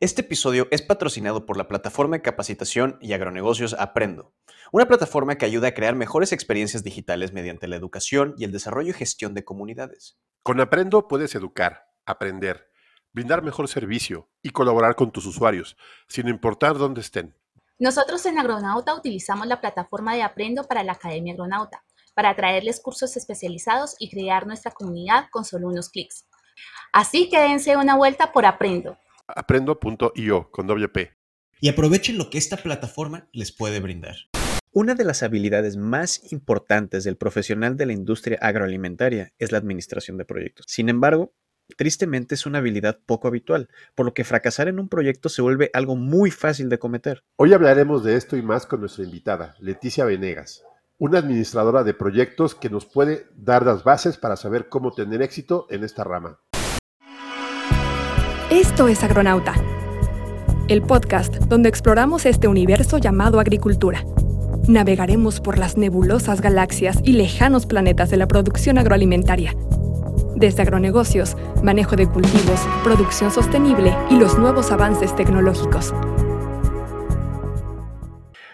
Este episodio es patrocinado por la plataforma de capacitación y agronegocios Aprendo, una plataforma que ayuda a crear mejores experiencias digitales mediante la educación y el desarrollo y gestión de comunidades. Con Aprendo puedes educar, aprender, brindar mejor servicio y colaborar con tus usuarios, sin importar dónde estén. Nosotros en Agronauta utilizamos la plataforma de Aprendo para la Academia Agronauta, para traerles cursos especializados y crear nuestra comunidad con solo unos clics. Así que dense una vuelta por Aprendo aprendo.io con WP. Y aprovechen lo que esta plataforma les puede brindar. Una de las habilidades más importantes del profesional de la industria agroalimentaria es la administración de proyectos. Sin embargo, tristemente es una habilidad poco habitual, por lo que fracasar en un proyecto se vuelve algo muy fácil de cometer. Hoy hablaremos de esto y más con nuestra invitada, Leticia Venegas, una administradora de proyectos que nos puede dar las bases para saber cómo tener éxito en esta rama. Esto es Agronauta, el podcast donde exploramos este universo llamado agricultura. Navegaremos por las nebulosas galaxias y lejanos planetas de la producción agroalimentaria. Desde agronegocios, manejo de cultivos, producción sostenible y los nuevos avances tecnológicos.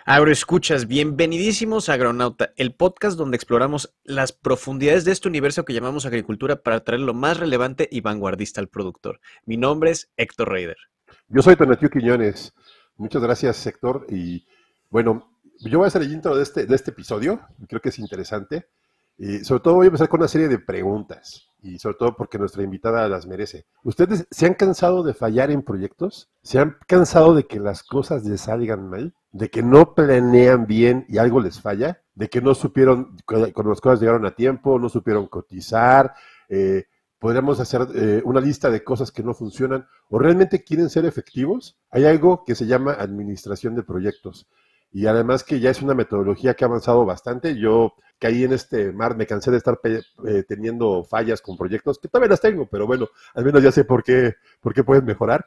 Agroescuchas, bienvenidísimos a Agronauta, el podcast donde exploramos las profundidades de este universo que llamamos agricultura para traer lo más relevante y vanguardista al productor. Mi nombre es Héctor Reider. Yo soy Tonatiu Quiñones. Muchas gracias, Héctor. Y bueno, yo voy a hacer el intro de este, de este episodio, creo que es interesante. Y sobre todo voy a empezar con una serie de preguntas y sobre todo porque nuestra invitada las merece. ¿Ustedes se han cansado de fallar en proyectos? ¿Se han cansado de que las cosas les salgan mal? ¿De que no planean bien y algo les falla? ¿De que no supieron, cuando las cosas llegaron a tiempo, no supieron cotizar? Eh, podríamos hacer eh, una lista de cosas que no funcionan o realmente quieren ser efectivos, hay algo que se llama administración de proyectos. Y además que ya es una metodología que ha avanzado bastante. Yo caí en este mar, me cansé de estar eh, teniendo fallas con proyectos, que todavía las tengo, pero bueno, al menos ya sé por qué, por qué pueden mejorar.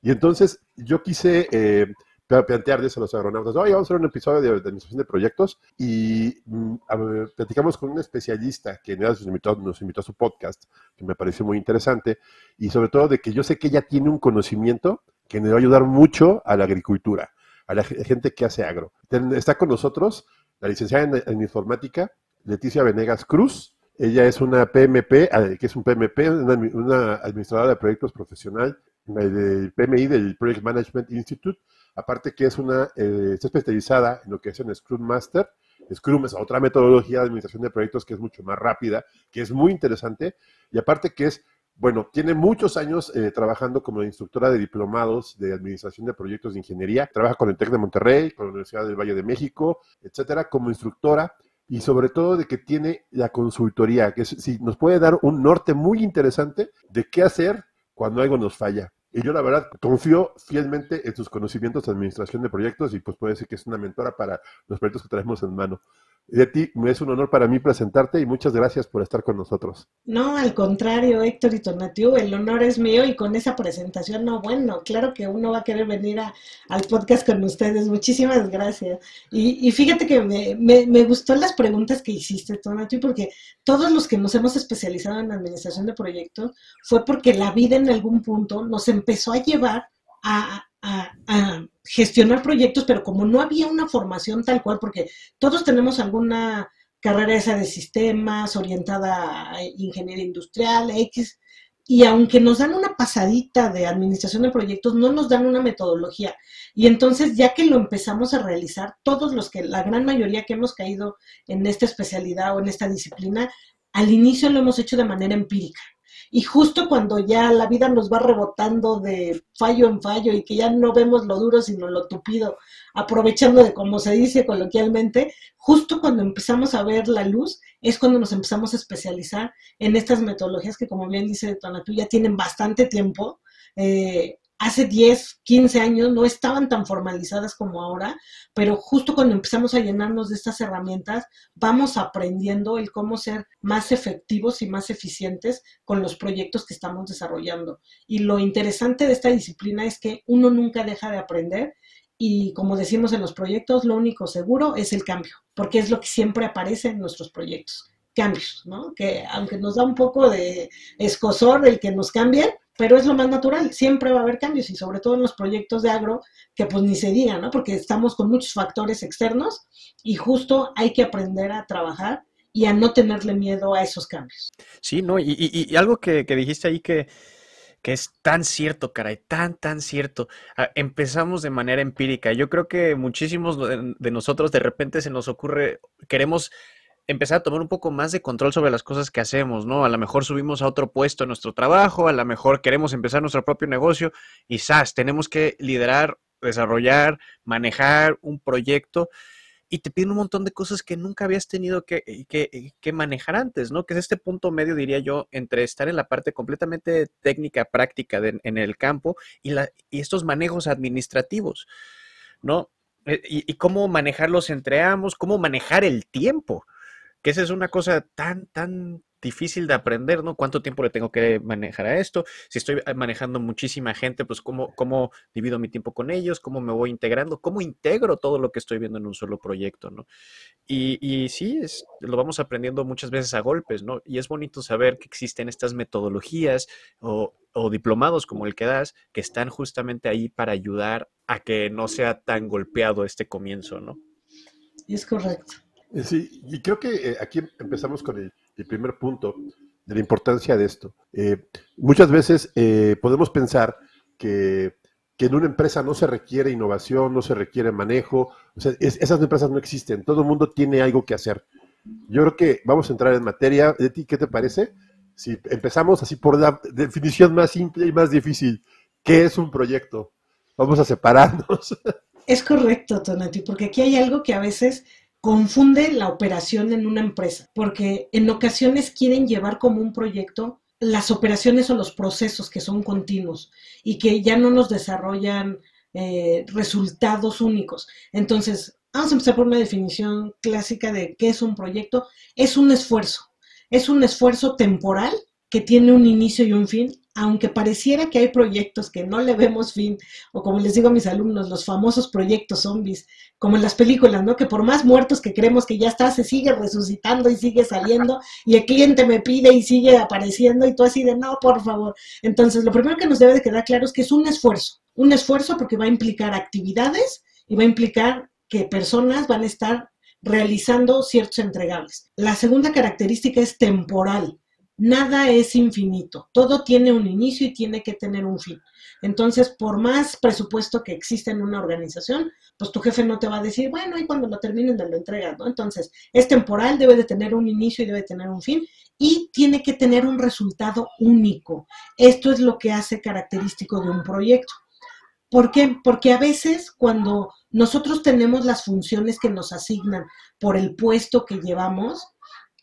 Y entonces yo quise eh, plantear eso a los agronautas. Hoy vamos a hacer un episodio de, administración de proyectos y mm, platicamos con un especialista que nos invitó, nos a su podcast, que me pareció muy interesante, y sobre todo de que yo sé que ella tiene un conocimiento que me va a ayudar mucho a la agricultura a la gente que hace agro. Está con nosotros la licenciada en, informática, Leticia Venegas Cruz. Ella es una PMP, eh, que es un PMP, una, administradora de proyectos profesional del PMI, del Project Management Institute. Aparte que es una, eh, está especializada en lo que es un Scrum Master. Scrum es otra metodología de administración de proyectos que es mucho más rápida, que es muy interesante. Y aparte que es bueno, tiene muchos años eh, trabajando como instructora de diplomados de administración de proyectos de ingeniería. Trabaja con el TEC de Monterrey, con la Universidad del Valle de México, etcétera, como instructora y sobre todo de que tiene la consultoría, que si nos puede dar un norte muy interesante de qué hacer cuando algo nos falla. Y yo la verdad confío fielmente en sus conocimientos de administración de proyectos y pues puede ser que es una mentora para los proyectos que traemos en mano. Leti, es un honor para mí presentarte y muchas gracias por estar con nosotros. No, al contrario, Héctor y Tonatiu, el honor es mío y con esa presentación, no, bueno, claro que uno va a querer venir al podcast con ustedes. Muchísimas gracias. Y, fíjate que me, gustó las preguntas que hiciste, Tonatiu, porque todos los que nos hemos especializado en administración de proyectos fue porque la vida en algún punto nos empezó a llevar a, a, gestionar proyectos, pero como no había una formación tal cual, porque todos tenemos alguna carrera esa de sistemas, orientada a ingeniería industrial, X, y aunque nos dan una pasadita de administración de proyectos, no nos dan una metodología. Y entonces, ya que lo empezamos a realizar, todos los que, la gran mayoría que hemos caído en esta especialidad o en esta disciplina, al inicio lo hemos hecho de manera empírica y justo cuando ya la vida nos va rebotando de fallo en fallo y que ya no vemos lo duro sino lo tupido, aprovechando de como se dice coloquialmente, justo cuando empezamos a ver la luz es cuando nos empezamos a especializar en estas metodologías que como bien dice Tonatú ya tienen bastante tiempo. Eh, hace 10, 15 años no estaban tan formalizadas como ahora, pero justo cuando empezamos a llenarnos de estas herramientas, vamos aprendiendo el cómo ser más efectivos y más eficientes con los proyectos que estamos desarrollando. Y lo interesante de esta disciplina es que uno nunca deja de aprender y como decimos en los proyectos, lo único seguro es el cambio, porque es lo que siempre aparece en nuestros proyectos cambios, ¿no? Que aunque nos da un poco de escosor el que nos cambien, pero es lo más natural, siempre va a haber cambios y sobre todo en los proyectos de agro, que pues ni se diga, ¿no? Porque estamos con muchos factores externos y justo hay que aprender a trabajar y a no tenerle miedo a esos cambios. Sí, ¿no? Y, algo que, dijiste ahí que, que es tan cierto, caray, tan, tan cierto. Ah, empezamos de manera empírica. Yo creo que muchísimos de nosotros de repente se nos ocurre, queremos empezar a tomar un poco más de control sobre las cosas que hacemos, ¿no? A lo mejor subimos a otro puesto en nuestro trabajo, a lo mejor queremos empezar nuestro propio negocio y ¡zas! Tenemos que liderar, desarrollar, manejar un proyecto y te piden un montón de cosas que nunca habías tenido que, que, que, manejar antes, ¿no? Que es este punto medio, diría yo, entre estar en la parte completamente técnica, práctica en el campo y, la, y estos manejos administrativos, ¿no? Eh, y, y, cómo manejarlos entre ambos, cómo manejar el tiempo que esa es una cosa tan, tan difícil de aprender, ¿no? ¿Cuánto tiempo le tengo que manejar a esto? Si estoy eh, manejando muchísima gente, pues cómo, cómo divido mi tiempo con ellos, cómo me voy integrando, cómo integro todo lo que estoy viendo en un solo proyecto, ¿no? Y, y sí, es, lo vamos aprendiendo muchas veces a golpes, ¿no? Y es bonito saber que existen estas metodologías o, o diplomados como el que das, que están justamente ahí para ayudar a que no sea tan golpeado este comienzo, ¿no? Es correcto. Eh, sí, y creo que eh, aquí empezamos con el, primer punto de la importancia de esto. Eh, muchas veces podemos pensar que, en una empresa no se requiere innovación, no se requiere manejo, o sea, esas empresas no existen, todo el mundo tiene algo que hacer. Yo creo que vamos a entrar en materia. ¿De ti qué te parece? Si empezamos así por la definición más simple y más difícil, ¿qué es un proyecto? Vamos a separarnos. Es correcto, Tonati, porque aquí hay algo que a veces confunde la operación en una empresa, porque en ocasiones quieren llevar como un proyecto las operaciones o los procesos que son continuos y que ya no nos desarrollan eh, resultados únicos. Entonces, vamos a empezar por una definición clásica de qué es un proyecto. Es un esfuerzo, es un esfuerzo temporal que tiene un inicio y un fin aunque pareciera que hay proyectos que no le vemos fin, o como les digo a mis alumnos, los famosos proyectos zombies, como en las películas, ¿no? Que por más muertos que creemos que ya está, se sigue resucitando y sigue saliendo, y el cliente me pide y sigue apareciendo, y tú así de, no, por favor. Entonces, lo primero que nos debe de quedar claro es que es un esfuerzo, un esfuerzo porque va a implicar actividades y va a implicar que personas van a estar realizando ciertos entregables. La segunda característica es temporal nada es infinito, todo tiene un inicio y tiene que tener un fin. Entonces, por más presupuesto que exista en una organización, pues tu jefe no te va a decir, bueno, y cuando lo terminen de lo entregas, ¿no? Entonces, es temporal, debe de tener un inicio y debe tener un fin y tiene que tener un resultado único. Esto es lo que hace característico de un proyecto. ¿Por qué? Porque a veces cuando nosotros tenemos las funciones que nos asignan por el puesto que llevamos,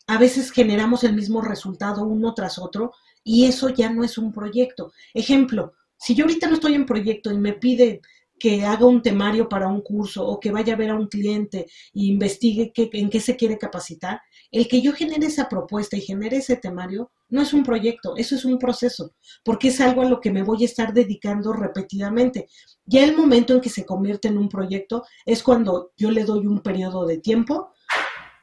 a veces generamos el mismo resultado uno tras otro y eso ya no es un proyecto. Ejemplo, si yo ahorita no estoy en proyecto y me pide que haga un temario para un curso o que vaya a ver a un cliente e investigue qué, en qué se quiere capacitar, el que yo genere esa propuesta y genere ese temario no es un proyecto, eso es un proceso, porque es algo a lo que me voy a estar dedicando repetidamente. Ya el momento en que se convierte en un proyecto es cuando yo le doy un periodo de tiempo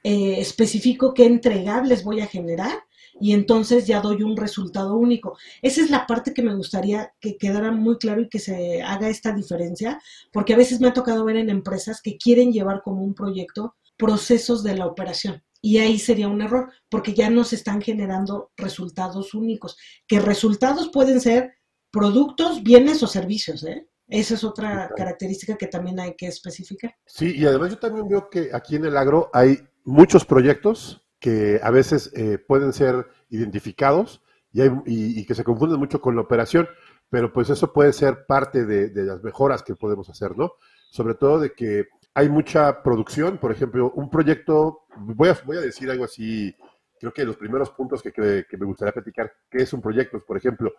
eh, especifico qué entregables voy a generar y entonces ya doy un resultado único. Esa es la parte que me gustaría que quedara muy claro y que se haga esta diferencia, porque a veces me ha tocado ver en empresas que quieren llevar como un proyecto procesos de la operación. Y ahí sería un error, porque ya no se están generando resultados únicos, que resultados pueden ser productos, bienes o servicios, ¿eh? Esa es otra característica que también hay que especificar. Sí, y además yo también veo que aquí en el agro hay muchos proyectos que a veces eh, pueden ser identificados y, que se confunden mucho con la operación, pero pues eso puede ser parte de, las mejoras que podemos hacer, ¿no? Sobre todo de que hay mucha producción, por ejemplo, un proyecto, voy a, voy a decir algo así, creo que los primeros puntos que, que, me gustaría platicar, ¿qué es un proyecto? Por ejemplo,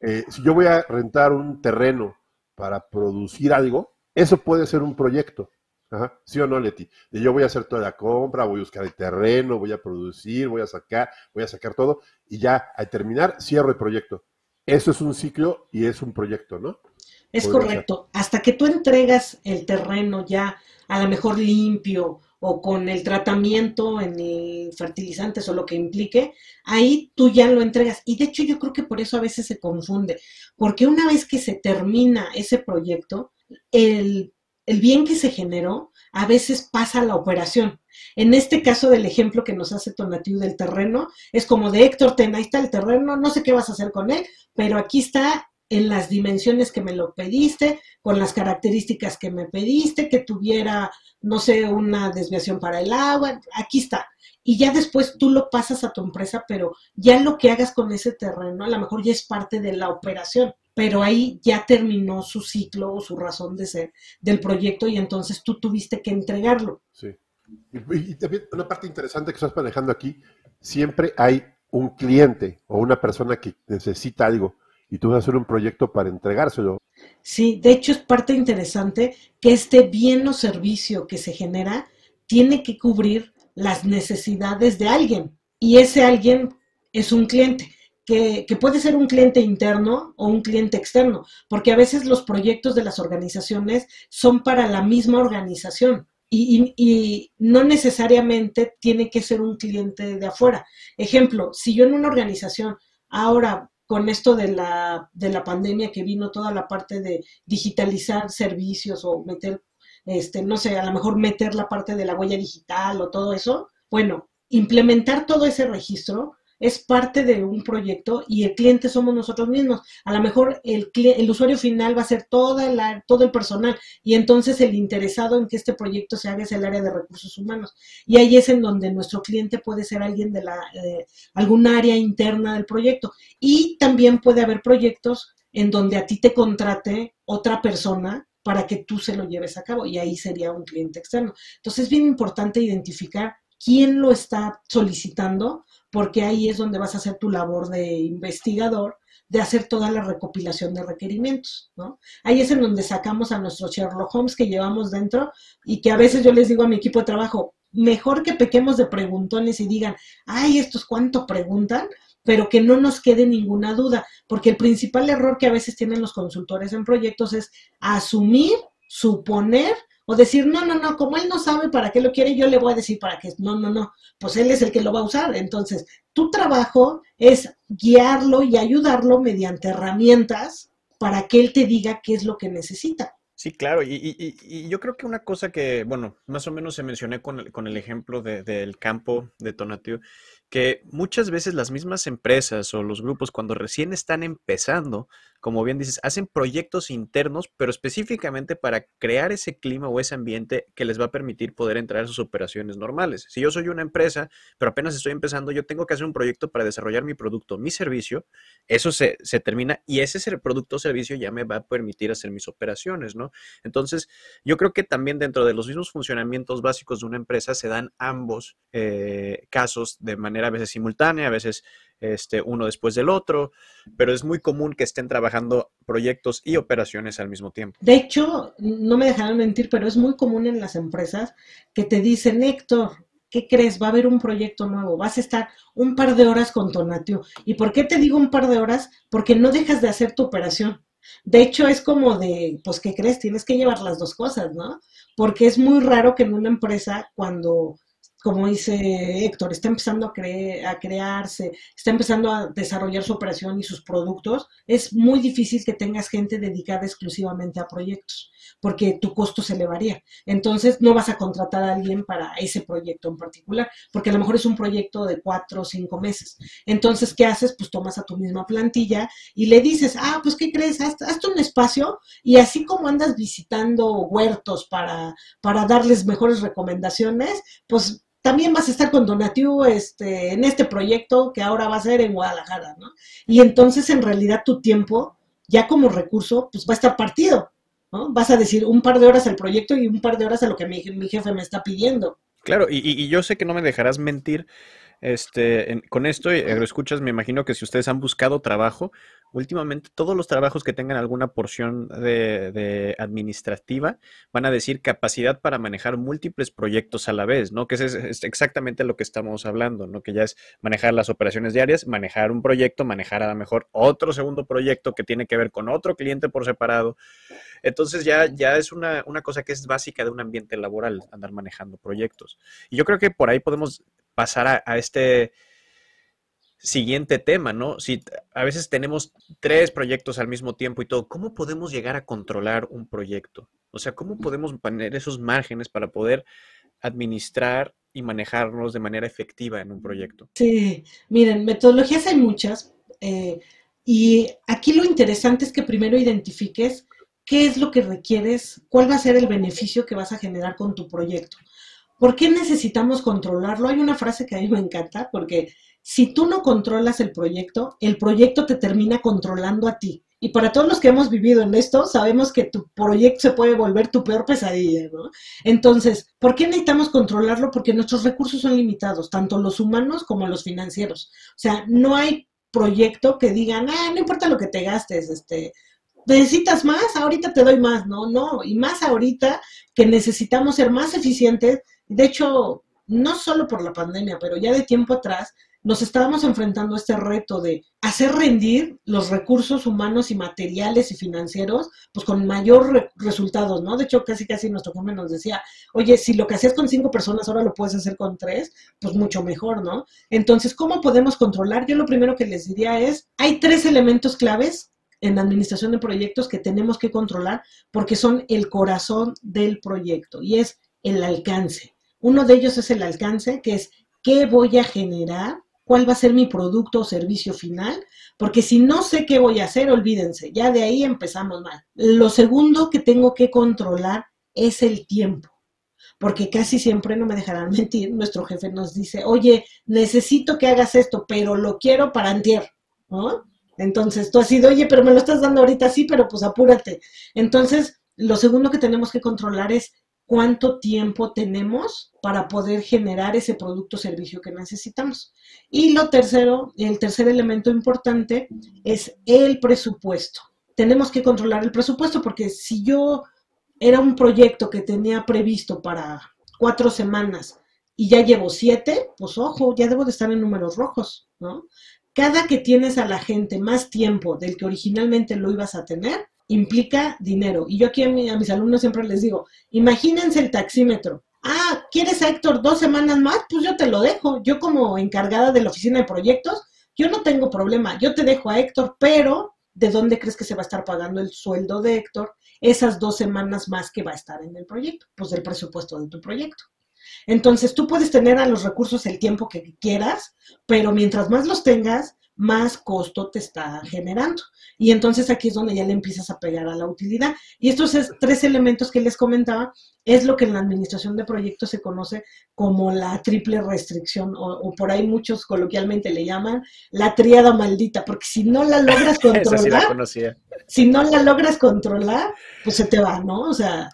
eh, si yo voy a rentar un terreno para producir algo, eso puede ser un proyecto. Ajá. ¿Sí o no, Leti? yo voy a hacer toda la compra, voy a buscar el terreno, voy a producir, voy a sacar, voy a sacar todo y ya al terminar cierro el proyecto. Eso es un ciclo y es un proyecto, ¿no? Es correcto. Hasta que tú entregas el terreno ya a lo mejor limpio o con el tratamiento en el fertilizantes o lo que implique, ahí tú ya lo entregas. Y de hecho yo creo que por eso a veces se confunde, porque una vez que se termina ese proyecto, el, el bien que se generó a veces pasa a la operación. En este caso del ejemplo que nos hace Tonatiu del terreno, es como de Héctor, ten, ahí está el terreno, no sé qué vas a hacer con él, pero aquí está en las dimensiones que me lo pediste, con las características que me pediste, que tuviera, no sé, una desviación para el agua, aquí está. Y ya después tú lo pasas a tu empresa, pero ya lo que hagas con ese terreno a lo mejor ya es parte de la operación, pero ahí ya terminó su ciclo o su razón de ser del proyecto y entonces tú tuviste que entregarlo. Sí. Y, también una parte interesante que estás manejando aquí, siempre hay un cliente o una persona que necesita algo y tú vas a hacer un proyecto para entregárselo. Sí, de hecho es parte interesante que este bien o servicio que se genera tiene que cubrir las necesidades de alguien y ese alguien es un cliente. Que, puede ser un cliente interno o un cliente externo, porque a veces los proyectos de las organizaciones son para la misma organización y, y, y, no necesariamente tiene que ser un cliente de afuera. Ejemplo, si yo en una organización ahora con esto de la, de la pandemia que vino toda la parte de digitalizar servicios o meter, este, no sé, a lo mejor meter la parte de la huella digital o todo eso, bueno, implementar todo ese registro es parte de un proyecto y el cliente somos nosotros mismos. A lo mejor el, el usuario final va a ser toda la, todo el personal y entonces el interesado en que este proyecto se haga es el área de recursos humanos. Y ahí es en donde nuestro cliente puede ser alguien de la, eh, algún área interna del proyecto. Y también puede haber proyectos en donde a ti te contrate otra persona para que tú se lo lleves a cabo y ahí sería un cliente externo. Entonces es bien importante identificar quién lo está solicitando porque ahí es donde vas a hacer tu labor de investigador, de hacer toda la recopilación de requerimientos, ¿no? Ahí es en donde sacamos a nuestros Sherlock Holmes que llevamos dentro y que a veces yo les digo a mi equipo de trabajo, mejor que pequemos de preguntones y digan, ay, estos cuánto preguntan, pero que no nos quede ninguna duda, porque el principal error que a veces tienen los consultores en proyectos es asumir, suponer o decir, no, no, no, como él no sabe para qué lo quiere, yo le voy a decir para qué. No, no, no, pues él es el que lo va a usar. Entonces, tu trabajo es guiarlo y ayudarlo mediante herramientas para que él te diga qué es lo que necesita. Sí, claro, y, y, y, yo creo que una cosa que, bueno, más o menos se mencioné con el, con el ejemplo de, del campo de Tonatiuh, que muchas veces las mismas empresas o los grupos cuando recién están empezando, como bien dices, hacen proyectos internos, pero específicamente para crear ese clima o ese ambiente que les va a permitir poder entrar a sus operaciones normales. Si yo soy una empresa, pero apenas estoy empezando, yo tengo que hacer un proyecto para desarrollar mi producto, mi servicio, eso se, se termina y ese producto o servicio ya me va a permitir hacer mis operaciones, ¿no? Entonces, yo creo que también dentro de los mismos funcionamientos básicos de una empresa se dan ambos eh, casos de manera a veces simultánea, a veces este, uno después del otro, pero es muy común que estén trabajando proyectos y operaciones al mismo tiempo. De hecho, no me dejarán mentir, pero es muy común en las empresas que te dicen, Héctor, ¿qué crees? Va a haber un proyecto nuevo, vas a estar un par de horas con Tonatio. ¿Y por qué te digo un par de horas? Porque no dejas de hacer tu operación. De hecho, es como de, pues, ¿qué crees? Tienes que llevar las dos cosas, ¿no? Porque es muy raro que en una empresa, cuando como dice Héctor, está empezando a, a crearse, está empezando a desarrollar su operación y sus productos, es muy difícil que tengas gente dedicada exclusivamente a proyectos, porque tu costo se elevaría. Entonces, no vas a contratar a alguien para ese proyecto en particular, porque a lo mejor es un proyecto de cuatro o cinco meses. Entonces, ¿qué haces? Pues tomas a tu misma plantilla y le dices, ah, pues, ¿qué crees? Hazte un espacio y así como andas visitando huertos para, para darles mejores recomendaciones, pues también vas a estar con Donatiu este, en este proyecto que ahora va a ser en Guadalajara, ¿no? Y entonces en realidad tu tiempo, ya como recurso, pues va a estar partido, ¿no? Vas a decir un par de horas al proyecto y un par de horas a lo que mi, mi jefe me está pidiendo. Claro, y, y, yo sé que no me dejarás mentir este, con esto, escuchas, me imagino que si ustedes han buscado trabajo, últimamente todos los trabajos que tengan alguna porción de, administrativa van a decir capacidad para manejar múltiples proyectos a la vez, ¿no? Que es, es, exactamente lo que estamos hablando, ¿no? Que ya es manejar las operaciones diarias, manejar un proyecto, manejar a lo mejor otro segundo proyecto que tiene que ver con otro cliente por separado. Entonces ya, ya es una, una cosa que es básica de un ambiente laboral, andar manejando proyectos. Y yo creo que por ahí podemos pasar a, este siguiente tema, ¿no? Si a veces tenemos tres proyectos al mismo tiempo y todo, ¿cómo podemos llegar a controlar un proyecto? O sea, ¿cómo podemos poner esos márgenes para poder administrar y manejarnos de manera efectiva en un proyecto? Sí, miren, metodologías hay muchas eh, y aquí lo interesante es que primero identifiques qué es lo que requieres, cuál va a ser el beneficio que vas a generar con tu proyecto. ¿Por qué necesitamos controlarlo? Hay una frase que a mí me encanta, porque si tú no controlas el proyecto, el proyecto te termina controlando a ti. Y para todos los que hemos vivido en esto, sabemos que tu proyecto se puede volver tu peor pesadilla, ¿no? Entonces, ¿por qué necesitamos controlarlo? Porque nuestros recursos son limitados, tanto los humanos como los financieros. O sea, no hay proyecto que digan, ah, no importa lo que te gastes, este, necesitas más, ahorita te doy más, no, no, y más ahorita que necesitamos ser más eficientes de hecho, no solo por la pandemia, pero ya de tiempo atrás, nos estábamos enfrentando a este reto de hacer rendir los recursos humanos y materiales y financieros, pues con mayor resultados, ¿no? De hecho, casi casi nuestro jefe nos decía, oye, si lo que hacías con cinco personas ahora lo puedes hacer con tres, pues mucho mejor, ¿no? Entonces, ¿cómo podemos controlar? Yo lo primero que les diría es, hay tres elementos claves en la administración de proyectos que tenemos que controlar porque son el corazón del proyecto y es el alcance. Uno de ellos es el alcance, que es qué voy a generar, cuál va a ser mi producto o servicio final, porque si no sé qué voy a hacer, olvídense, ya de ahí empezamos mal. Lo segundo que tengo que controlar es el tiempo, porque casi siempre, no me dejarán mentir, nuestro jefe nos dice, oye, necesito que hagas esto, pero lo quiero para antier, ¿no? Entonces tú has sido, oye, pero me lo estás dando ahorita sí, pero pues apúrate. Entonces, lo segundo que tenemos que controlar es cuánto tiempo tenemos para poder generar ese producto o servicio que necesitamos. Y lo tercero, el tercer elemento importante es el presupuesto. Tenemos que controlar el presupuesto porque si yo era un proyecto que tenía previsto para cuatro semanas y ya llevo siete, pues ojo, ya debo de estar en números rojos, ¿no? Cada que tienes a la gente más tiempo del que originalmente lo ibas a tener, implica dinero. Y yo aquí a, mis alumnos siempre les digo, imagínense el taxímetro. Ah, ¿quieres a Héctor dos semanas más? Pues yo te lo dejo. Yo como encargada de la oficina de proyectos, yo no tengo problema. Yo te dejo a Héctor, pero ¿de dónde crees que se va a estar pagando el sueldo de Héctor esas dos semanas más que va a estar en el proyecto? Pues del presupuesto de tu proyecto. Entonces tú puedes tener a los recursos el tiempo que quieras, pero mientras más los tengas, más costo te está generando. Y entonces aquí es donde ya le empiezas a pegar a la utilidad. Y estos tres elementos que les comentaba es lo que en la administración de proyectos se conoce como la triple restricción, o, por ahí muchos coloquialmente le llaman la triada maldita, porque si no la logras controlar, si no la logras controlar, pues se te va, ¿no? O sea,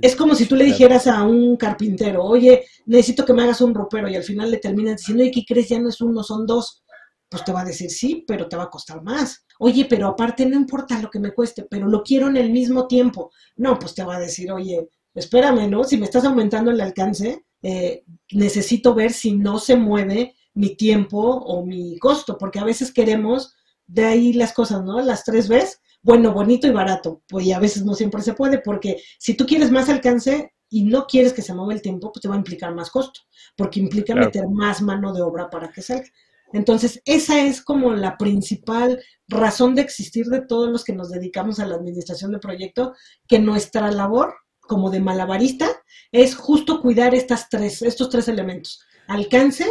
es como si tú le dijeras a un carpintero, oye, necesito que me hagas un ropero, y al final le terminas diciendo, ¿y qué crees? Ya no es uno, son dos pues te va a decir sí, pero te va a costar más. Oye, pero aparte no importa lo que me cueste, pero lo quiero en el mismo tiempo. No, pues te va a decir, oye, espérame, ¿no? Si me estás aumentando el alcance, eh, necesito ver si no se mueve mi tiempo o mi costo, porque a veces queremos de ahí las cosas, ¿no? Las tres veces, bueno, bonito y barato, pues y a veces no siempre se puede, porque si tú quieres más alcance y no quieres que se mueva el tiempo, pues te va a implicar más costo, porque implica meter más mano de obra para que salga. Entonces, esa es como la principal razón de existir de todos los que nos dedicamos a la administración de proyecto, que nuestra labor como de malabarista es justo cuidar estas tres, estos tres elementos, alcance,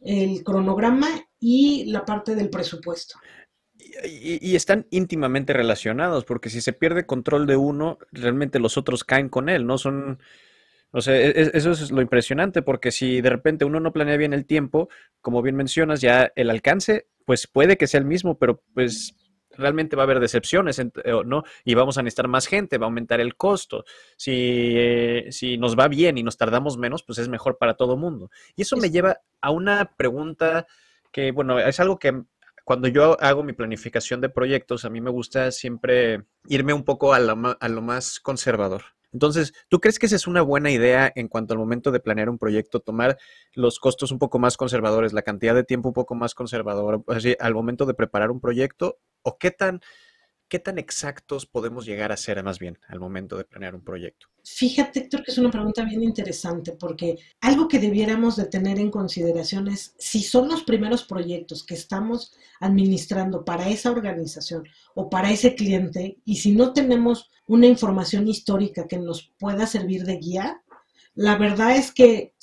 el cronograma y la parte del presupuesto. Y, y, están íntimamente relacionados, porque si se pierde control de uno, realmente los otros caen con él, ¿no? Son, o sea, e, e, eso es lo impresionante, porque si de repente uno no planea bien el tiempo, como bien mencionas, ya el alcance, pues puede que sea el mismo, pero pues realmente va a haber decepciones, ¿no? Y vamos a necesitar más gente, va a aumentar el costo. Si, eh, si nos va bien y nos tardamos menos, pues es mejor para todo mundo. Y eso me lleva a una pregunta que, bueno, es algo que cuando yo hago mi planificación de proyectos, a mí me gusta siempre irme un poco a lo, a lo más conservador. Entonces, ¿tú crees que esa es una buena idea en cuanto al momento de planear un proyecto, tomar los costos un poco más conservadores, la cantidad de tiempo un poco más conservador, así, al momento de preparar un proyecto? ¿O qué tan, qué tan exactos podemos llegar a ser más bien al momento de planear un proyecto? Fíjate, Héctor, que es una pregunta bien interesante porque algo que debiéramos de tener en consideración es si son los primeros proyectos que estamos administrando para esa organización o para ese cliente y si no tenemos una información histórica que nos pueda servir de guía, la verdad es que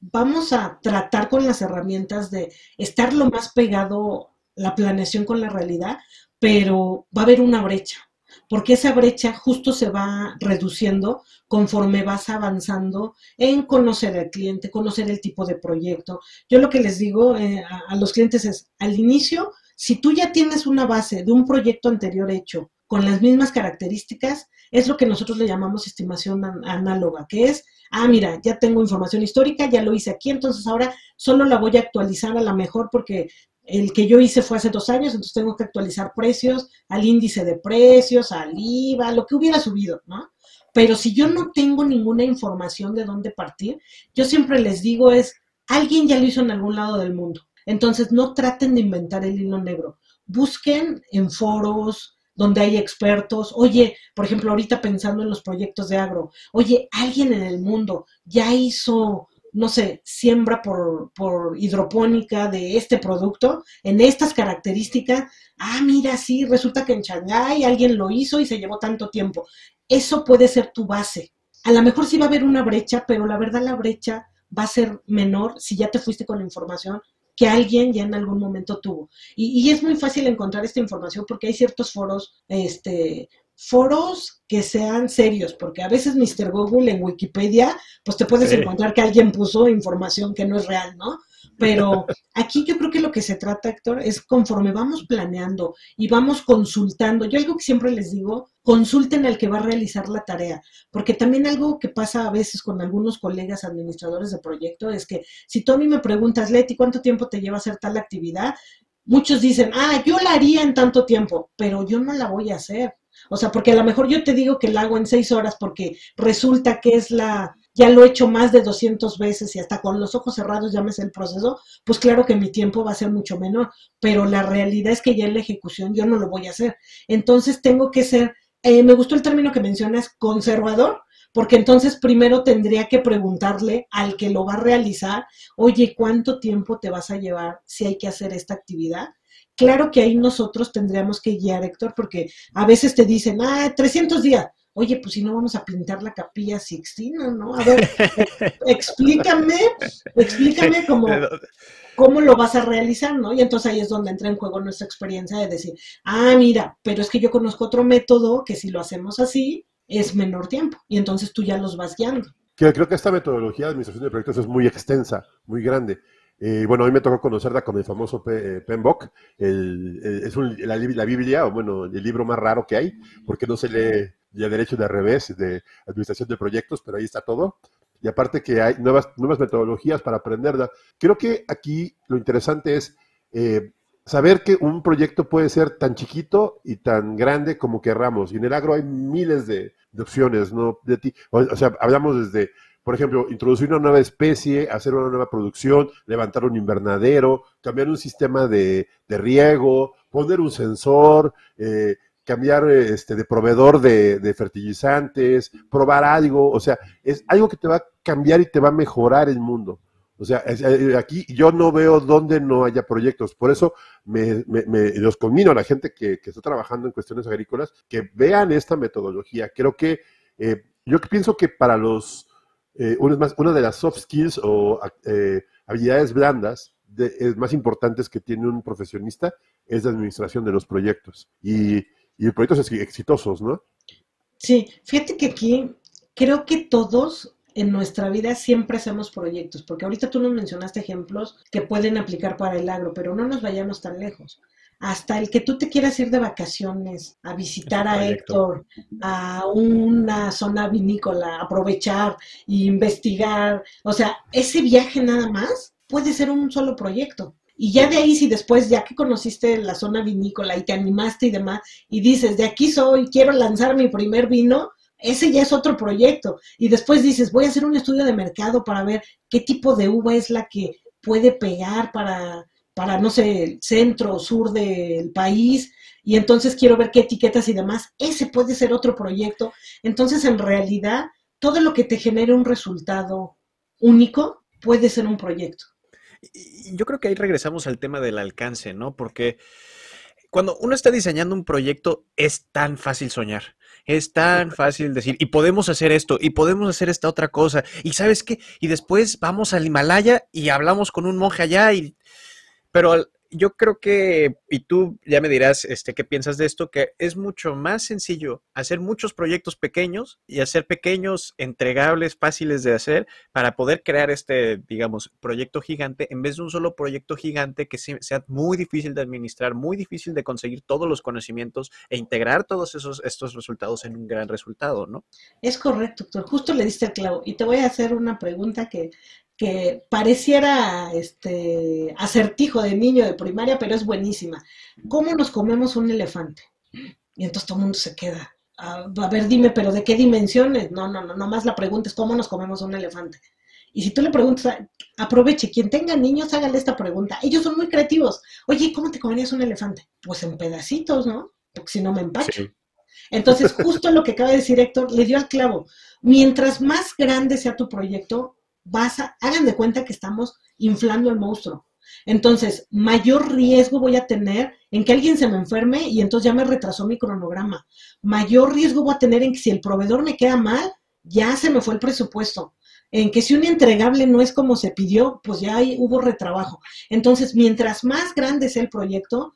vamos a tratar con las herramientas de estar lo más pegado la planeación con la realidad, pero va a haber una brecha porque esa brecha justo se va reduciendo conforme vas avanzando en conocer al cliente, conocer el tipo de proyecto. Yo lo que les digo eh, a, los clientes es, al inicio, si tú ya tienes una base de un proyecto anterior hecho con las mismas características, es lo que nosotros le llamamos estimación análoga, que es, ah, mira, ya tengo información histórica, ya lo hice aquí, entonces ahora solo la voy a actualizar a la mejor porque el que yo hice fue hace dos años, entonces tengo que actualizar precios al índice de precios, al IVA, lo que hubiera subido, ¿no? Pero si yo no tengo ninguna información de dónde partir, yo siempre les digo es, alguien ya lo hizo en algún lado del mundo. Entonces no traten de inventar el hilo negro. Busquen en foros donde hay expertos. Oye, por ejemplo, ahorita pensando en los proyectos de agro, oye, alguien en el mundo ya hizo no sé, siembra por, hidropónica de este producto en estas características, ah, mira, sí, resulta que en Shanghái alguien lo hizo y se llevó tanto tiempo. Eso puede ser tu base. A lo mejor sí va a haber una brecha, pero la verdad la brecha va a ser menor si ya te fuiste con la información que alguien ya en algún momento tuvo. Y, y, es muy fácil encontrar esta información porque hay ciertos foros este, foros que sean serios, porque a veces Mr. Google en Wikipedia, pues te puedes encontrar que alguien puso información que no es real, ¿no? Pero aquí yo creo que lo que se trata, Héctor, es conforme vamos planeando y vamos consultando. Yo algo que siempre les digo, consulten al que va a realizar la tarea, porque también algo que pasa a veces con algunos colegas administradores de proyecto es que si tú a mí me preguntas, Leti, ¿cuánto tiempo te lleva a hacer tal actividad? Muchos dicen, ah, yo la haría en tanto tiempo, pero yo no la voy a hacer. O sea, porque a lo mejor yo te digo que la hago en seis horas porque resulta que es la, ya lo he hecho más de 200 veces y hasta con los ojos cerrados ya me el proceso, pues claro que mi tiempo va a ser mucho menor, pero la realidad es que ya en la ejecución yo no lo voy a hacer. Entonces tengo que ser, eh, me gustó el término que mencionas, conservador, porque entonces primero tendría que preguntarle al que lo va a realizar, oye, ¿cuánto tiempo te vas a llevar si hay que hacer esta actividad? Claro que ahí nosotros tendríamos que guiar, Héctor, porque a veces te dicen, ah, 300 días. Oye, pues si no vamos a pintar la capilla Sixtina, ¿no? A ver, explícame, explícame cómo, cómo lo vas a realizar, ¿no? Y entonces ahí es donde entra en juego nuestra experiencia de decir, ah, mira, pero es que yo conozco otro método que si lo hacemos así, es menor tiempo. Y entonces tú ya los vas guiando. Creo que esta metodología de administración de proyectos es muy extensa, muy grande. Eh, bueno, a mí me tocó conocerla con el famoso eh, PMBOK, es la, Biblia, o bueno, el libro más raro que hay, porque no se lee ya derecho de revés de administración de proyectos, pero ahí está todo. Y aparte que hay nuevas, nuevas metodologías para aprenderla. Creo que aquí lo interesante es eh, saber que un proyecto puede ser tan chiquito y tan grande como querramos. Y en el agro hay miles de, opciones, ¿no? De ti. o sea, hablamos desde por ejemplo, introducir una nueva especie, hacer una nueva producción, levantar un invernadero, cambiar un sistema de, riego, poner un sensor, eh, cambiar este, de proveedor de, fertilizantes, probar algo, o sea, es algo que te va a cambiar y te va a mejorar el mundo. O sea, eh, aquí yo no veo dónde no haya proyectos. Por eso me, los conmino a la gente que, está trabajando en cuestiones agrícolas que vean esta metodología. Creo que eh, yo pienso que para los eh, una, más, una de las soft skills o eh, habilidades blandas más importantes que tiene un profesionista es la administración de los proyectos y, y proyectos exitosos, ¿no? Sí, fíjate que aquí creo que todos en nuestra vida siempre hacemos proyectos, porque ahorita tú nos mencionaste ejemplos que pueden aplicar para el agro, pero no nos vayamos tan lejos. Hasta el que tú te quieras ir de vacaciones a visitar a Héctor, a una zona vinícola, aprovechar e investigar, o sea, ese viaje nada más puede ser un solo proyecto. Y ya de ahí, si después, ya que conociste la zona vinícola y te animaste y demás, y dices, de aquí soy, quiero lanzar mi primer vino, ese ya es otro proyecto. Y después dices, voy a hacer un estudio de mercado para ver qué tipo de uva es la que puede pegar para, para no sé, el centro o sur del país. Y entonces quiero ver qué etiquetas y demás. Ese puede ser otro proyecto. Entonces, en realidad, todo lo que te genere un resultado único puede ser un proyecto. Yo creo que ahí regresamos al tema del alcance, ¿no? Porque cuando uno está diseñando un proyecto es tan fácil soñar. Es tan fácil decir, y podemos hacer esto, y podemos hacer esta otra cosa, y sabes qué, y después vamos al Himalaya y hablamos con un monje allá, y... pero yo creo que, y tú ya me dirás este, qué piensas de esto, que es mucho más sencillo hacer muchos proyectos pequeños y hacer pequeños, entregables, fáciles de hacer para poder crear este, digamos, proyecto gigante en vez de un solo proyecto gigante que sea muy difícil de administrar, muy difícil de conseguir todos los conocimientos e integrar todos esos, estos resultados en un gran resultado, ¿no? Es correcto, doctor. Justo le diste el clavo. Y te voy a hacer una pregunta que que pareciera este acertijo de niño de primaria, pero es buenísima. ¿Cómo nos comemos un elefante? Y entonces todo el mundo se queda. A, ver, dime, pero ¿de qué dimensiones? No, no, no, nomás la pregunta es cómo nos comemos un elefante. Y si tú le preguntas, aproveche, quien tenga niños, hágale esta pregunta. Ellos son muy creativos. Oye, ¿cómo te comerías un elefante? Pues en pedacitos, ¿no? Porque si no me empacho. Entonces, justo lo que acaba de decir Héctor, le dio al clavo. Mientras más grande sea tu proyecto, vas a, hagan de cuenta que estamos inflando el monstruo. Entonces, mayor riesgo voy a tener en que alguien se me enferme y entonces ya me retrasó mi cronograma. Mayor riesgo voy a tener en que si el proveedor me queda mal, ya se me fue el presupuesto. En que si un entregable no es como se pidió, pues ya hubo retrabajo. Entonces, mientras más grande sea el proyecto,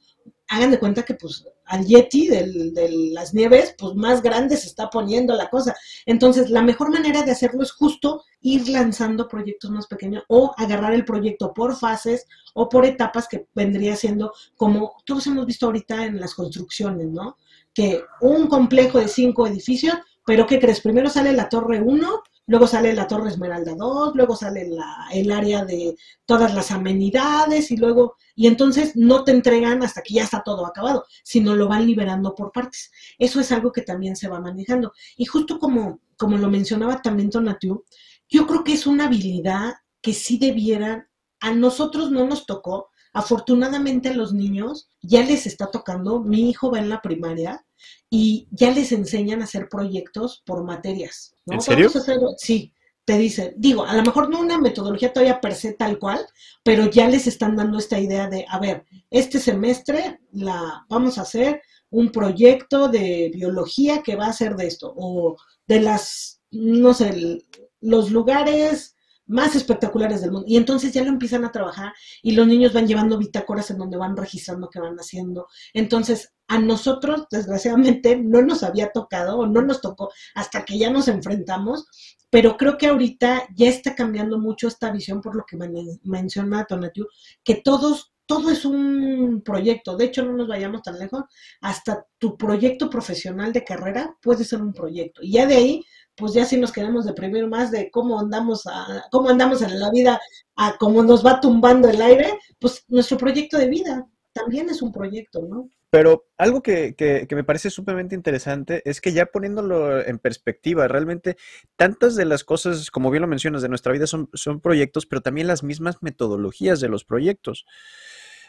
hagan de cuenta que pues al Yeti de las nieves, pues más grande se está poniendo la cosa. Entonces, la mejor manera de hacerlo es justo ir lanzando proyectos más pequeños o agarrar el proyecto por fases o por etapas que vendría siendo como todos hemos visto ahorita en las construcciones, ¿no? Que un complejo de cinco edificios, pero ¿qué crees? Primero sale la torre 1 luego sale la Torre Esmeralda 2, luego sale el área de todas las amenidades y luego, y entonces no te entregan hasta que ya está todo acabado, sino lo van liberando por partes. Eso es algo que también se va manejando. Y justo como, como lo mencionaba también Tonatiu, yo creo que es una habilidad que sí debieran, a nosotros no nos tocó, afortunadamente a los niños ya les está tocando, mi hijo va en la primaria y ya les enseñan a hacer proyectos por materias. ¿En serio? sí, te dicen, digo, a lo mejor no una metodología todavía per se tal cual, pero ya les están dando esta idea de, a ver, este semestre la vamos a hacer un proyecto de biología que va a ser de esto, o de las, no sé, los lugares más espectaculares del mundo. Y entonces ya lo empiezan a trabajar y los niños van llevando bitácoras en donde van registrando qué van haciendo. Entonces, a nosotros, desgraciadamente, no nos había tocado o no nos tocó hasta que ya nos enfrentamos, pero creo que ahorita ya está cambiando mucho esta visión por lo que menciona Tonatiu, que todos todo es un proyecto. De hecho, no nos vayamos tan lejos. Hasta tu proyecto profesional de carrera puede ser un proyecto. Y ya de ahí pues ya sí nos queremos deprimir más de cómo andamos, a, cómo andamos en la vida, a cómo nos va tumbando el aire, pues nuestro proyecto de vida también es un proyecto, ¿no? Pero algo que, que, me parece sumamente interesante es que ya poniéndolo en perspectiva, realmente tantas de las cosas, como bien lo mencionas, de nuestra vida son, son proyectos, pero también las mismas metodologías de los proyectos.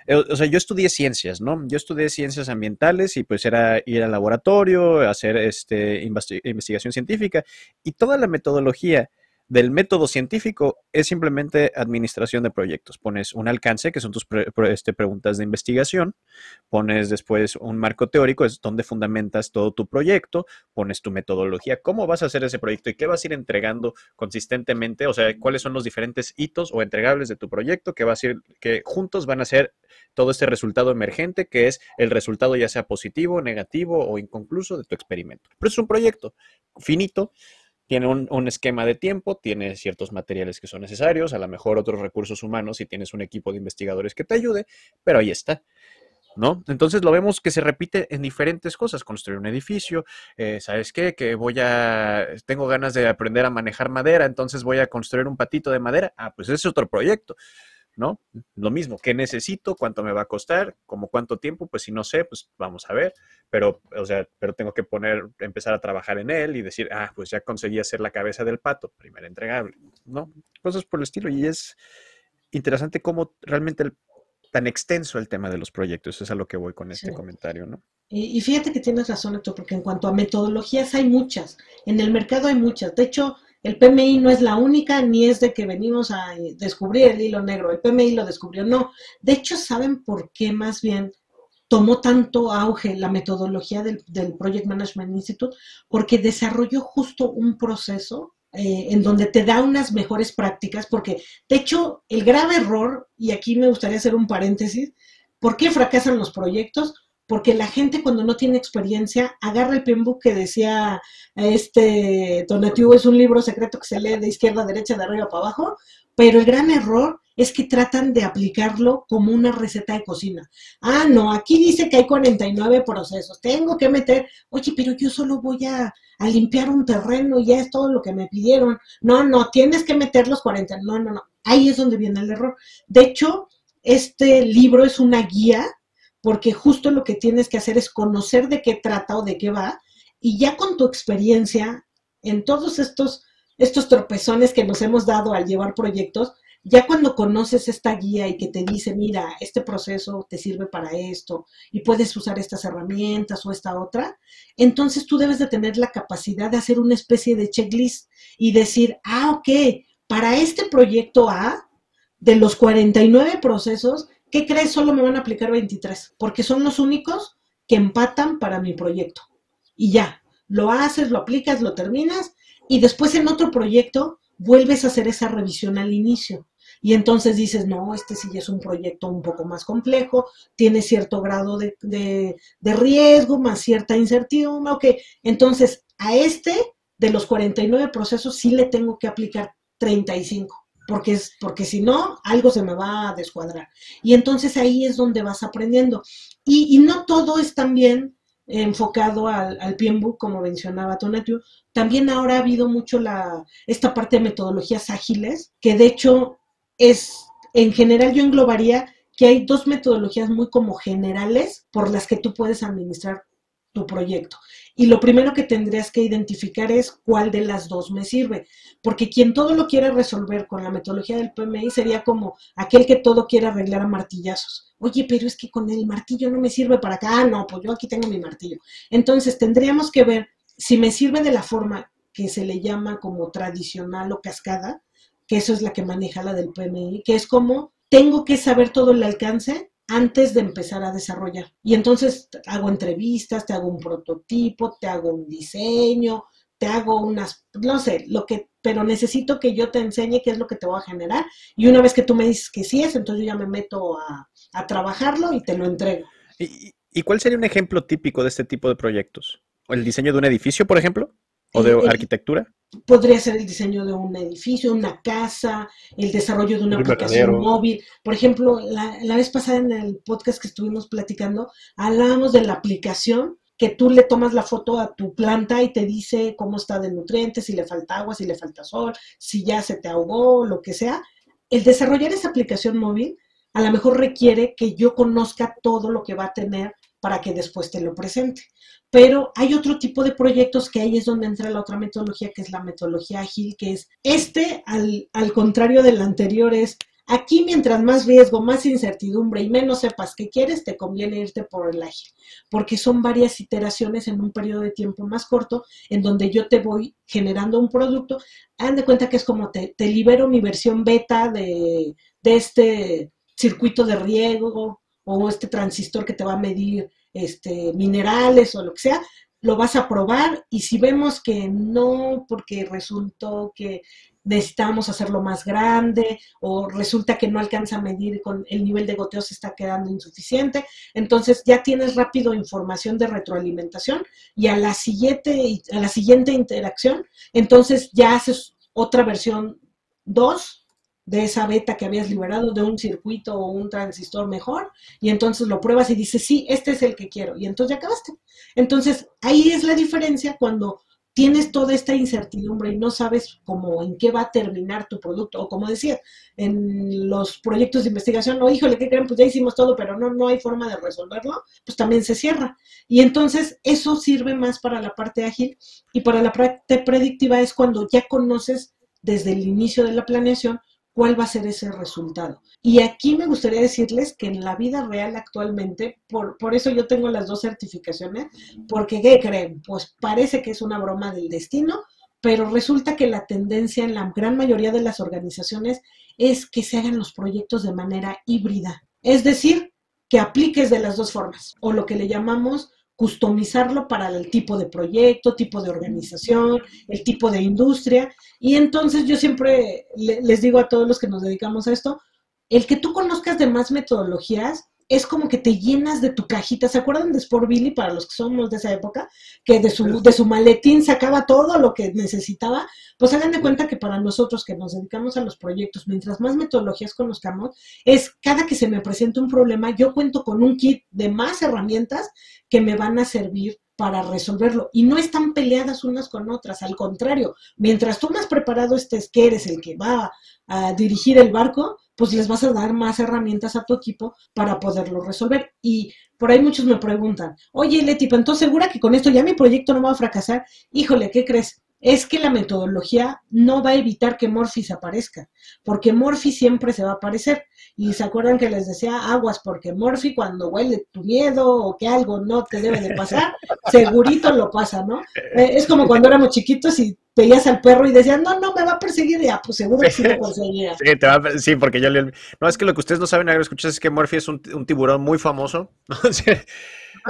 Eh, o sea, yo estudié ciencias, ¿no? Yo estudié ciencias ambientales y pues era ir al laboratorio, hacer este, investigación científica y toda la metodología del método científico es simplemente administración de proyectos. Pones un alcance, que son tus este, preguntas de investigación, pones después un marco teórico, es donde fundamentas todo tu proyecto, pones tu metodología, cómo vas a hacer ese proyecto y qué vas a ir entregando consistentemente, o sea, cuáles son los diferentes hitos o entregables de tu proyecto que, va a ser, que juntos van a ser todo este resultado emergente, que es el resultado ya sea positivo, negativo o inconcluso de tu experimento. Pero es un proyecto finito tiene un, esquema de tiempo, tiene ciertos materiales que son necesarios, a lo mejor otros recursos humanos si tienes un equipo de investigadores que te ayude, pero ahí está. ¿no? Entonces lo vemos que se repite en diferentes cosas, construir un edificio, eh, ¿sabes qué? Que voy a, tengo ganas de aprender a manejar madera, entonces voy a construir un patito de madera, ah, pues ese es otro proyecto. ¿No? Lo mismo, ¿qué necesito? ¿Cuánto me va a costar? ¿Cómo cuánto tiempo? Pues si no sé, pues vamos a ver, pero, o sea, pero tengo que poner, empezar a trabajar en él y decir, ah, pues ya conseguí hacer la cabeza del pato, primer entregable, ¿no? Cosas por el estilo. Y es interesante cómo realmente tan extenso el tema de los proyectos, es a lo que voy con este comentario, ¿no? Y, fíjate que tienes razón, Héctor, porque en cuanto a metodologías hay muchas, en el mercado hay muchas, de hecho, el PMI no es la única, ni es de que venimos a descubrir el hilo negro. El PMI lo descubrió, no. De hecho, ¿saben por qué más bien tomó tanto auge la metodología del, Project Management Institute? Porque desarrolló justo un proceso eh, en donde te da unas mejores prácticas, porque de hecho el grave error, y aquí me gustaría hacer un paréntesis, ¿por qué fracasan los proyectos? Porque la gente cuando no tiene experiencia agarra el penbook que decía este donativo es un libro secreto que se lee de izquierda a derecha, de arriba para abajo, pero el gran error es que tratan de aplicarlo como una receta de cocina. Ah, no, aquí dice que hay 49 procesos, tengo que meter, oye, pero yo solo voy a, a limpiar un terreno y ya es todo lo que me pidieron. No, no, tienes que meter los 40, no, no, no, ahí es donde viene el error. De hecho, este libro es una guía porque justo lo que tienes que hacer es conocer de qué trata o de qué va, y ya con tu experiencia en todos estos, estos tropezones que nos hemos dado al llevar proyectos, ya cuando conoces esta guía y que te dice, mira, este proceso te sirve para esto y puedes usar estas herramientas o esta otra, entonces tú debes de tener la capacidad de hacer una especie de checklist y decir, ah, ok, para este proyecto A, de los 49 procesos, ¿qué crees? Solo me van a aplicar 23, porque son los únicos que empatan para mi proyecto. Y ya, lo haces, lo aplicas, lo terminas, y después en otro proyecto vuelves a hacer esa revisión al inicio. Y entonces dices, no, este sí es un proyecto un poco más complejo, tiene cierto grado de, de riesgo, más cierta incertidumbre. Ok, entonces a este de los 49 procesos sí le tengo que aplicar 35 porque, es, porque si no, algo se me va a descuadrar. Y entonces ahí es donde vas aprendiendo. Y, no todo es también enfocado al, al como mencionaba Tonatiu. También ahora ha habido mucho la, esta parte de metodologías ágiles, que de hecho es, en general yo englobaría que hay dos metodologías muy como generales por las que tú puedes administrar tu proyecto. Y lo primero que tendrías que identificar es cuál de las dos me sirve, porque quien todo lo quiere resolver con la metodología del PMI sería como aquel que todo quiere arreglar a martillazos. Oye, pero es que con el martillo no me sirve para acá. Ah, no, pues yo aquí tengo mi martillo. Entonces tendríamos que ver si me sirve de la forma que se le llama como tradicional o cascada, que eso es la que maneja la del PMI, que es como tengo que saber todo el alcance antes de empezar a desarrollar. Y entonces hago entrevistas, te hago un prototipo, te hago un diseño, te hago unas, no sé, lo que, pero necesito que yo te enseñe qué es lo que te voy a generar. Y una vez que tú me dices que sí es, entonces yo ya me meto a, trabajarlo y te lo entrego. ¿Y, ¿Y, cuál sería un ejemplo típico de este tipo de proyectos? ¿El diseño de un edificio, por ejemplo? ¿O de arquitectura? Podría ser el diseño de un edificio, una casa, el desarrollo de una aplicación móvil. Por ejemplo, la, la, vez pasada en el podcast que estuvimos platicando, hablábamos de la aplicación que tú le tomas la foto a tu planta y te dice cómo está de nutrientes, si le falta agua, si le falta sol, si ya se te ahogó, lo que sea. El desarrollar esa aplicación móvil a lo mejor requiere que yo conozca todo lo que va a tener para que después te lo presente. Pero hay otro tipo de proyectos que ahí es donde entra la otra metodología, que es la metodología ágil, que es este, al, al contrario del anterior, es Aquí, mientras más riesgo, más incertidumbre y menos sepas qué quieres, te conviene irte por el ágil, porque son varias iteraciones en un periodo de tiempo más corto, en donde yo te voy generando un producto. Hagan de cuenta que es como te, te libero mi versión beta de, de este circuito de riego o este transistor que te va a medir este, minerales o lo que sea, lo vas a probar y si vemos que no, porque resultó que necesitamos hacerlo más grande o resulta que no alcanza a medir con el nivel de goteo se está quedando insuficiente, entonces ya tienes rápido información de retroalimentación y a la siguiente, a la siguiente interacción, entonces ya haces otra versión 2 de esa beta que habías liberado de un circuito o un transistor mejor y entonces lo pruebas y dices, sí, este es el que quiero y entonces ya acabaste. Entonces ahí es la diferencia cuando tienes toda esta incertidumbre y no sabes cómo en qué va a terminar tu producto. O como decía, en los proyectos de investigación, no, híjole, ¿qué creen? Pues ya hicimos todo, pero no, no hay forma de resolverlo, pues también se cierra. Y entonces eso sirve más para la parte ágil y para la parte predictiva es cuando ya conoces desde el inicio de la planeación cuál va a ser ese resultado. Y aquí me gustaría decirles que en la vida real actualmente, por, por eso yo tengo las dos certificaciones, porque ¿qué creen? Pues parece que es una broma del destino, pero resulta que la tendencia en la gran mayoría de las organizaciones es que se hagan los proyectos de manera híbrida. Es decir, que apliques de las dos formas, o lo que le llamamos customizarlo para el tipo de proyecto, tipo de organización, el tipo de industria. Y entonces yo siempre les digo a todos los que nos dedicamos a esto, el que tú conozcas de más metodologías es como que te llenas de tu cajita. ¿Se acuerdan de Sport Billy para los que somos de esa época? Que de su, de su maletín sacaba todo lo que necesitaba. Pues hagan de cuenta que para nosotros que nos dedicamos a los proyectos, mientras más metodologías conozcamos, es cada que se me presenta un problema, yo cuento con un kit de más herramientas que me van a servir para resolverlo. Y no están peleadas unas con otras, al contrario, mientras tú más preparado estés, que eres el que va a dirigir el barco, pues les vas a dar más herramientas a tu equipo para poderlo resolver. Y por ahí muchos me preguntan, oye Leti, entonces segura que con esto ya mi proyecto no va a fracasar? Híjole, ¿qué crees? es que la metodología no va a evitar que Morphy se aparezca, porque Morphy siempre se va a aparecer. Y se acuerdan que les decía aguas, porque Morphy cuando huele tu miedo o que algo no te debe de pasar, segurito lo pasa, ¿no? Eh, es como cuando éramos chiquitos y veías al perro y decías, no, no, me va a perseguir, ya, pues seguro que sí lo conseguía. Sí, te va sí, porque yo le... No, es que lo que ustedes no saben, escuchar es que Morphy es un, un tiburón muy famoso.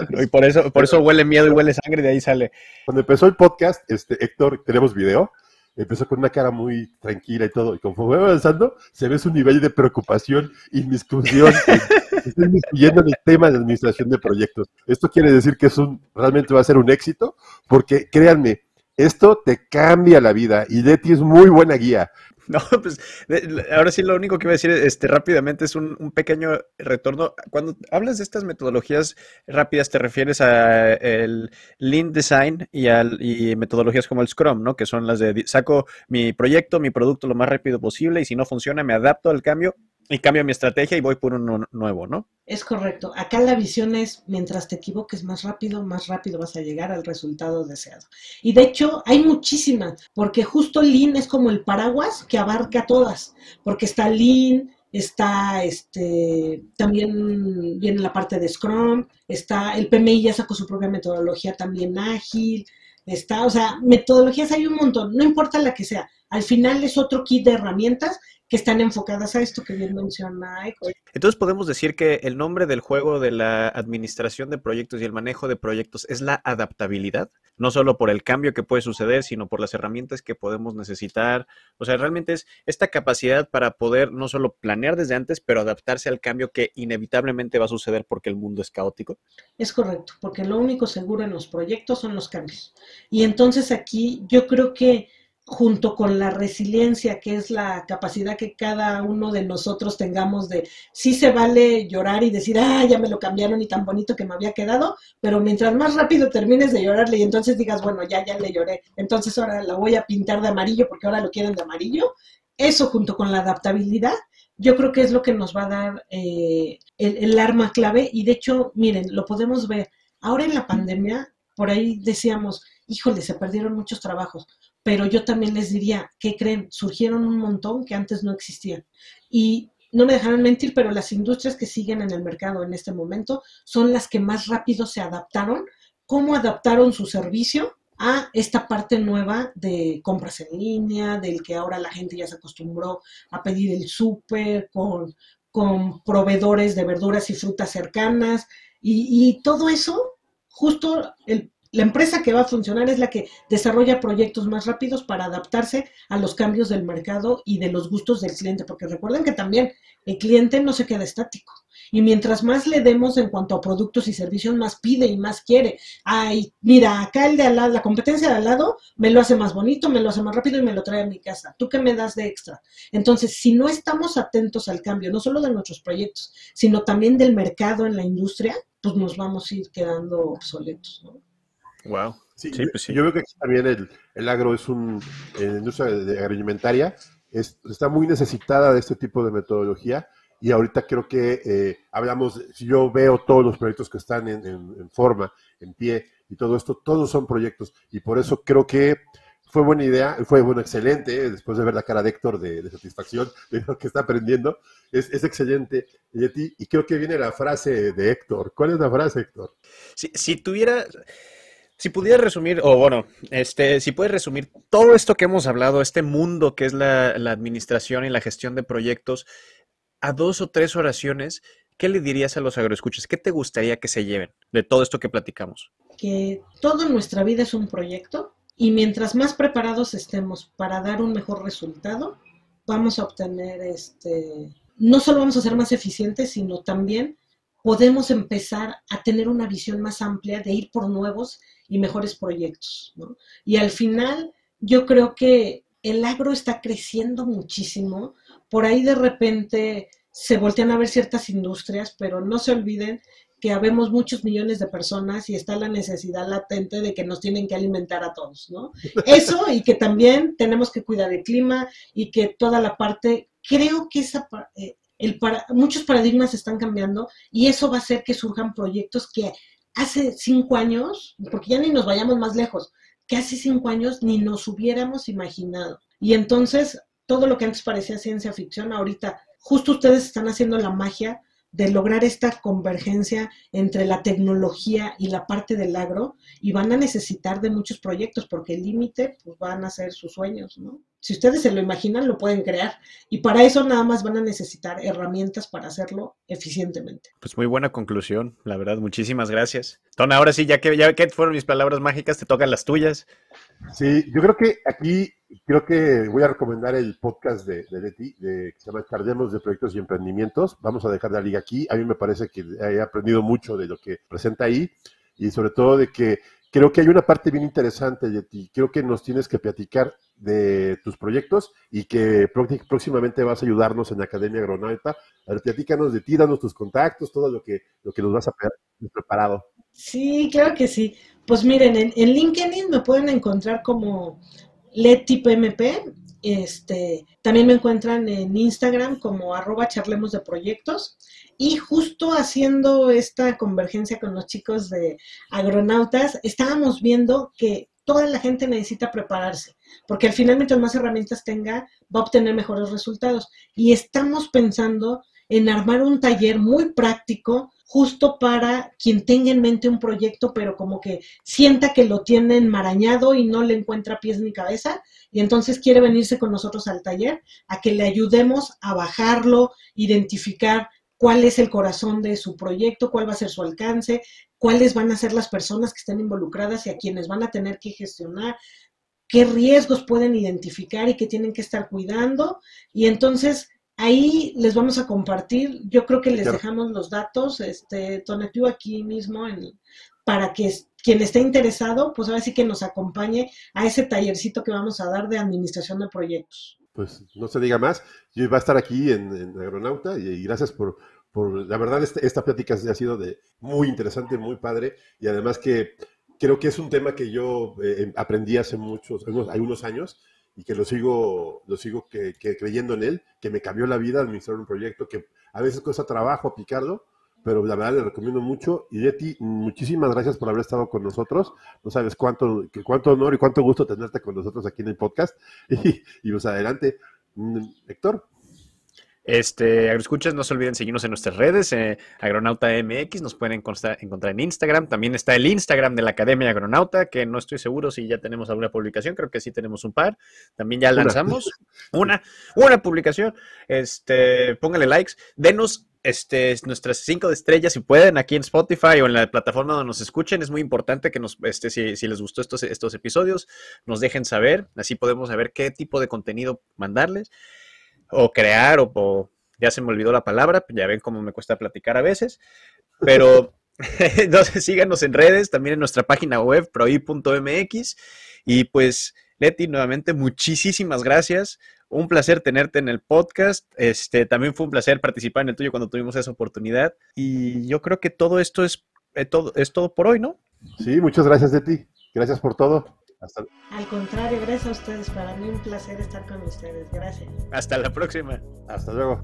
Y por eso, por eso huele miedo y huele sangre, de ahí sale. Cuando empezó el podcast, este, Héctor, tenemos video, empezó con una cara muy tranquila y todo, y conforme va avanzando, se ve su nivel de preocupación, inmiscusión, estoy en el tema de administración de proyectos. Esto quiere decir que es un, realmente va a ser un éxito, porque créanme, esto te cambia la vida y Leti es muy buena guía. No, pues ahora sí lo único que iba a decir este, rápidamente es un, pequeño retorno. Cuando hablas de estas metodologías rápidas, te refieres a el Lean Design y, al, y metodologías como el Scrum, ¿no? Que son las de saco mi proyecto, mi producto lo más rápido posible y si no funciona me adapto al cambio y cambio mi estrategia y voy por uno nuevo, ¿no? Es correcto. Acá la visión es, mientras te equivoques más rápido, más rápido vas a llegar al resultado deseado. Y de hecho, hay muchísimas, porque justo Lean es como el paraguas que abarca todas, porque está Lean, está este, también viene la parte de Scrum, está el PMI ya sacó su propia metodología también ágil, está, o sea, metodologías hay un montón, no importa la que sea, al final es otro kit de herramientas que están enfocadas a esto que bien menciona. Entonces podemos decir que el nombre del juego de la administración de proyectos y el manejo de proyectos es la adaptabilidad, no solo por el cambio que puede suceder, sino por las herramientas que podemos necesitar. O sea, realmente es esta capacidad para poder no solo planear desde antes, pero adaptarse al cambio que inevitablemente va a suceder porque el mundo es caótico. Es correcto, porque lo único seguro en los proyectos son los cambios. Y entonces aquí yo creo que junto con la resiliencia, que es la capacidad que cada uno de nosotros tengamos de, sí se vale llorar y decir, ah, ya me lo cambiaron y tan bonito que me había quedado, pero mientras más rápido termines de llorarle y entonces digas, bueno, ya, ya le lloré, entonces ahora la voy a pintar de amarillo porque ahora lo quieren de amarillo, eso junto con la adaptabilidad, yo creo que es lo que nos va a dar eh, el, el arma clave. Y de hecho, miren, lo podemos ver, ahora en la pandemia, por ahí decíamos, híjole, se perdieron muchos trabajos pero yo también les diría, ¿qué creen? Surgieron un montón que antes no existían. Y no me dejarán mentir, pero las industrias que siguen en el mercado en este momento son las que más rápido se adaptaron, cómo adaptaron su servicio a esta parte nueva de compras en línea, del que ahora la gente ya se acostumbró a pedir el súper con, con proveedores de verduras y frutas cercanas. Y, y todo eso, justo el la empresa que va a funcionar es la que desarrolla proyectos más rápidos para adaptarse a los cambios del mercado y de los gustos del cliente, porque recuerden que también el cliente no se queda estático Y mientras más le demos en cuanto a productos y servicios, más pide y más quiere. Ay, mira, acá el de al lado, la competencia de al lado me lo hace más bonito, me lo hace más rápido y me lo trae a mi casa. ¿Tú qué me das de extra? Entonces, si no estamos atentos al cambio, no solo de nuestros proyectos, sino también del mercado en la industria, pues nos vamos a ir quedando obsoletos, ¿no? Wow. Sí, pues Yo veo que aquí también el, el agro es un, en la industria agroalimentaria, está muy necesitada de este tipo de metodología y ahorita creo que eh, hablamos, si yo veo todos los proyectos que están en, forma, en pie y todo esto, todos son proyectos y por eso creo que fue buena idea, fue bueno, excelente, después de ver la cara de Héctor de, satisfacción de lo que está aprendiendo, es, es excelente. Y, y creo que viene la frase de Héctor. ¿Cuál es la frase, Héctor? Si, si tuviera, si pudiera resumir, o bueno, este, si puedes resumir todo esto que hemos hablado, este mundo que es la, administración y la gestión de proyectos, a dos o tres oraciones, ¿qué le dirías a los agroescuchas? ¿Qué te gustaría que se lleven de todo esto que platicamos? Que toda nuestra vida es un proyecto y mientras más preparados estemos para dar un mejor resultado, vamos a obtener este, no solo vamos a ser más eficientes, sino también podemos empezar a tener una visión más amplia de ir por nuevos y mejores proyectos. Y al final, yo creo que el agro está creciendo muchísimo. Por ahí de repente se voltean a ver ciertas industrias, pero no se olviden que habemos muchos millones de personas y está la necesidad latente de que nos tienen que alimentar a todos, ¿no? Eso y que también tenemos que cuidar el clima y que toda la parte, creo que esa, eh, muchos paradigmas están cambiando y eso va a hacer que surjan proyectos que hace cinco años, porque ya ni nos vayamos más lejos, que hace cinco años ni nos hubiéramos imaginado. Y entonces, todo lo que antes parecía ciencia ficción, ahorita justo ustedes están haciendo la magia de lograr esta convergencia entre la tecnología y la parte del agro y van a necesitar de muchos proyectos porque el límite pues, van a ser sus sueños, ¿no? Si ustedes se lo imaginan, lo pueden crear. Y para eso nada más van a necesitar herramientas para hacerlo eficientemente. Pues muy buena conclusión, la verdad. Muchísimas gracias. Tona, ahora sí, ya que, ya que fueron mis palabras mágicas, te tocan las tuyas. Sí, yo creo que aquí, creo que voy a recomendar el podcast de, de Leti, de, que se llama Cardemos de Proyectos y Emprendimientos. Vamos a dejar la liga aquí. A mí me parece que he aprendido mucho de lo que presenta ahí y sobre todo de que creo que hay una parte bien interesante de ti. Creo que nos tienes que platicar de tus proyectos y que próximamente vas a ayudarnos en Academia Agronauta. A ver, platícanos de ti, danos tus contactos, todo lo que, lo que nos vas a preparado. Sí, claro que sí. Pues miren, en, en LinkedIn me pueden encontrar como LetiPMP este, también me encuentran en Instagram como arroba charlemos de proyectos y justo haciendo esta convergencia con los chicos de agronautas, estábamos viendo que toda la gente necesita prepararse, porque al final mientras más herramientas tenga, va a obtener mejores resultados. Y estamos pensando en armar un taller muy práctico justo para quien tenga en mente un proyecto, pero como que sienta que lo tiene enmarañado y no le encuentra pies ni cabeza, y entonces quiere venirse con nosotros al taller a que le ayudemos a bajarlo, identificar cuál es el corazón de su proyecto, cuál va a ser su alcance, cuáles van a ser las personas que estén involucradas y a quienes van a tener que gestionar, qué riesgos pueden identificar y qué tienen que estar cuidando. Y entonces Ahí les vamos a compartir, yo creo que les dejamos los datos, este, Tonatiuh aquí mismo, en, para que quien esté interesado, pues ahora sí que nos acompañe a ese tallercito que vamos a dar de administración de proyectos. Pues no se diga más, yo iba a estar aquí en, Agronauta y, gracias por, por, la verdad este, esta plática ha sido de muy interesante, muy padre y además que creo que es un tema que yo eh, aprendí hace muchos, hay unos años y que lo sigo, lo sigo que, creyendo en él, que me cambió la vida administrar un proyecto que a veces cuesta trabajo aplicarlo, pero la verdad le recomiendo mucho. Y Leti, muchísimas gracias por haber estado con nosotros. No sabes cuánto, cuánto honor y cuánto gusto tenerte con nosotros aquí en el podcast. Y, y pues adelante. Mm, Héctor. Este, agroescuchas, no se olviden seguirnos en nuestras redes, eh, Agronauta MX, nos pueden encontrar en Instagram. También está el Instagram de la Academia Agronauta, que no estoy seguro si ya tenemos alguna publicación, creo que sí tenemos un par. También ya lanzamos una, una, publicación. Este, póngale likes, denos este, nuestras cinco estrellas si pueden aquí en Spotify o en la plataforma donde nos escuchen. Es muy importante que nos, este, si, si les gustó estos, estos episodios, nos dejen saber. Así podemos saber qué tipo de contenido mandarles o crear o, ya se me olvidó la palabra, ya ven cómo me cuesta platicar a veces, pero entonces síganos en redes, también en nuestra página web, proi.mx, y pues Leti, nuevamente, muchísimas gracias. Un placer tenerte en el podcast. Este, también fue un placer participar en el tuyo cuando tuvimos esa oportunidad. Y yo creo que todo esto es, eh, todo, es todo por hoy, ¿no? Sí, muchas gracias de ti. Gracias por todo. Hasta... Al contrario, gracias a ustedes. Para mí un placer estar con ustedes. Gracias. Hasta la próxima. Hasta luego.